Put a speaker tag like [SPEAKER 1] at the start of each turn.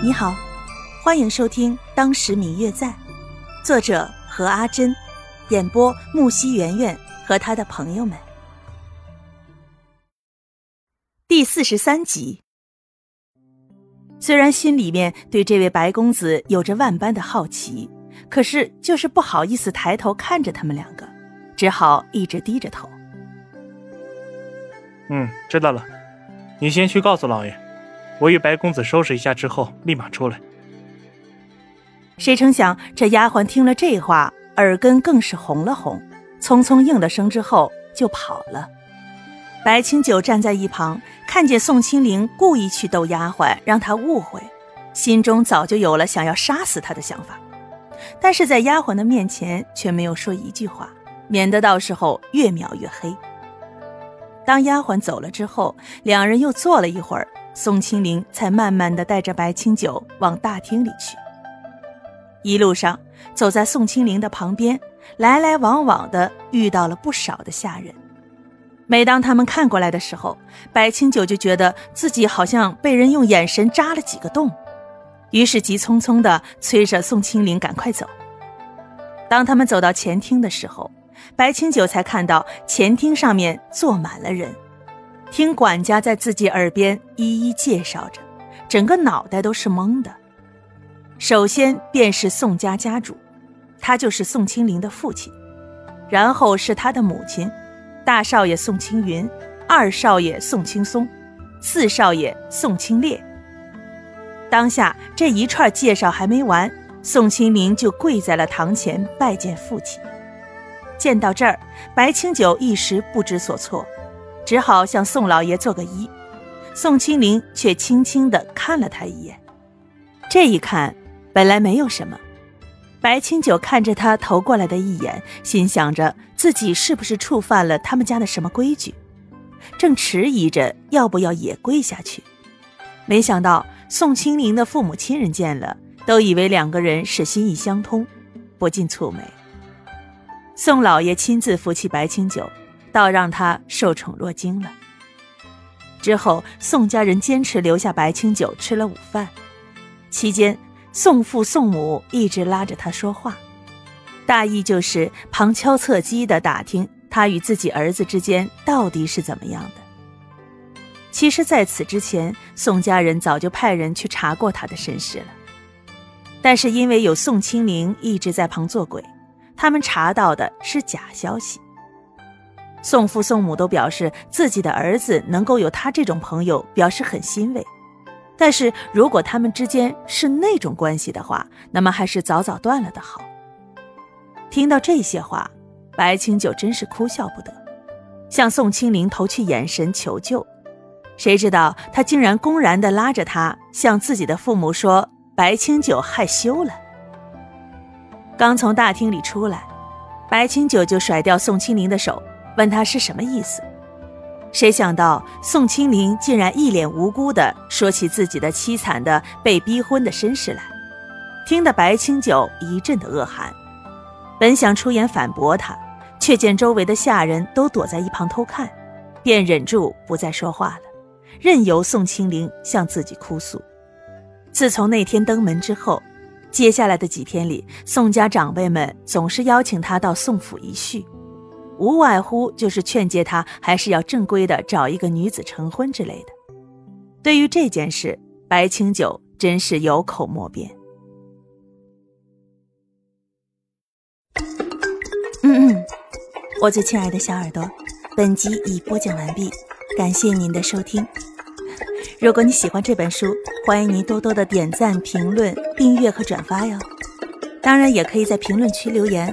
[SPEAKER 1] 你好，欢迎收听《当时明月在》，作者何阿珍，演播木西圆圆和他的朋友们。第四十三集。虽然心里面对这位白公子有着万般的好奇，可是就是不好意思抬头看着他们两个，只好一直低着头。
[SPEAKER 2] 嗯，知道了，你先去告诉老爷。我与白公子收拾一下之后，立马出来。
[SPEAKER 1] 谁成想，这丫鬟听了这话，耳根更是红了红，匆匆应了声之后就跑了。白清九站在一旁，看见宋清灵故意去逗丫鬟，让她误会，心中早就有了想要杀死她的想法，但是在丫鬟的面前却没有说一句话，免得到时候越描越黑。当丫鬟走了之后，两人又坐了一会儿。宋清灵才慢慢的带着白清九往大厅里去。一路上走在宋清灵的旁边，来来往往的遇到了不少的下人。每当他们看过来的时候，白清九就觉得自己好像被人用眼神扎了几个洞，于是急匆匆的催着宋清灵赶快走。当他们走到前厅的时候，白清九才看到前厅上面坐满了人。听管家在自己耳边一一介绍着，整个脑袋都是懵的。首先便是宋家家主，他就是宋清灵的父亲，然后是他的母亲，大少爷宋青云，二少爷宋青松，四少爷宋清烈。当下这一串介绍还没完，宋清灵就跪在了堂前拜见父亲。见到这儿，白清九一时不知所措。只好向宋老爷做个揖，宋清灵却轻轻地看了他一眼。这一看，本来没有什么。白清九看着他投过来的一眼，心想着自己是不是触犯了他们家的什么规矩，正迟疑着要不要也跪下去。没想到宋清灵的父母亲人见了，都以为两个人是心意相通，不禁蹙眉。宋老爷亲自扶起白清九。倒让他受宠若惊了。之后，宋家人坚持留下白清酒吃了午饭。期间，宋父宋母一直拉着他说话，大意就是旁敲侧击的打听他与自己儿子之间到底是怎么样的。其实，在此之前，宋家人早就派人去查过他的身世了，但是因为有宋清灵一直在旁做鬼，他们查到的是假消息。宋父宋母都表示自己的儿子能够有他这种朋友，表示很欣慰。但是如果他们之间是那种关系的话，那么还是早早断了的好。听到这些话，白清九真是哭笑不得，向宋清灵投去眼神求救。谁知道他竟然公然地拉着他向自己的父母说：“白清九害羞了。”刚从大厅里出来，白清九就甩掉宋清灵的手。问他是什么意思？谁想到宋清灵竟然一脸无辜地说起自己的凄惨的被逼婚的身世来，听得白清九一阵的恶寒。本想出言反驳他，却见周围的下人都躲在一旁偷看，便忍住不再说话了，任由宋清灵向自己哭诉。自从那天登门之后，接下来的几天里，宋家长辈们总是邀请他到宋府一叙。无外乎就是劝诫他，还是要正规的找一个女子成婚之类的。对于这件事，白清九真是有口莫辩。嗯嗯，我最亲爱的小耳朵，本集已播讲完毕，感谢您的收听。如果你喜欢这本书，欢迎您多多的点赞、评论、订阅和转发哟。当然，也可以在评论区留言。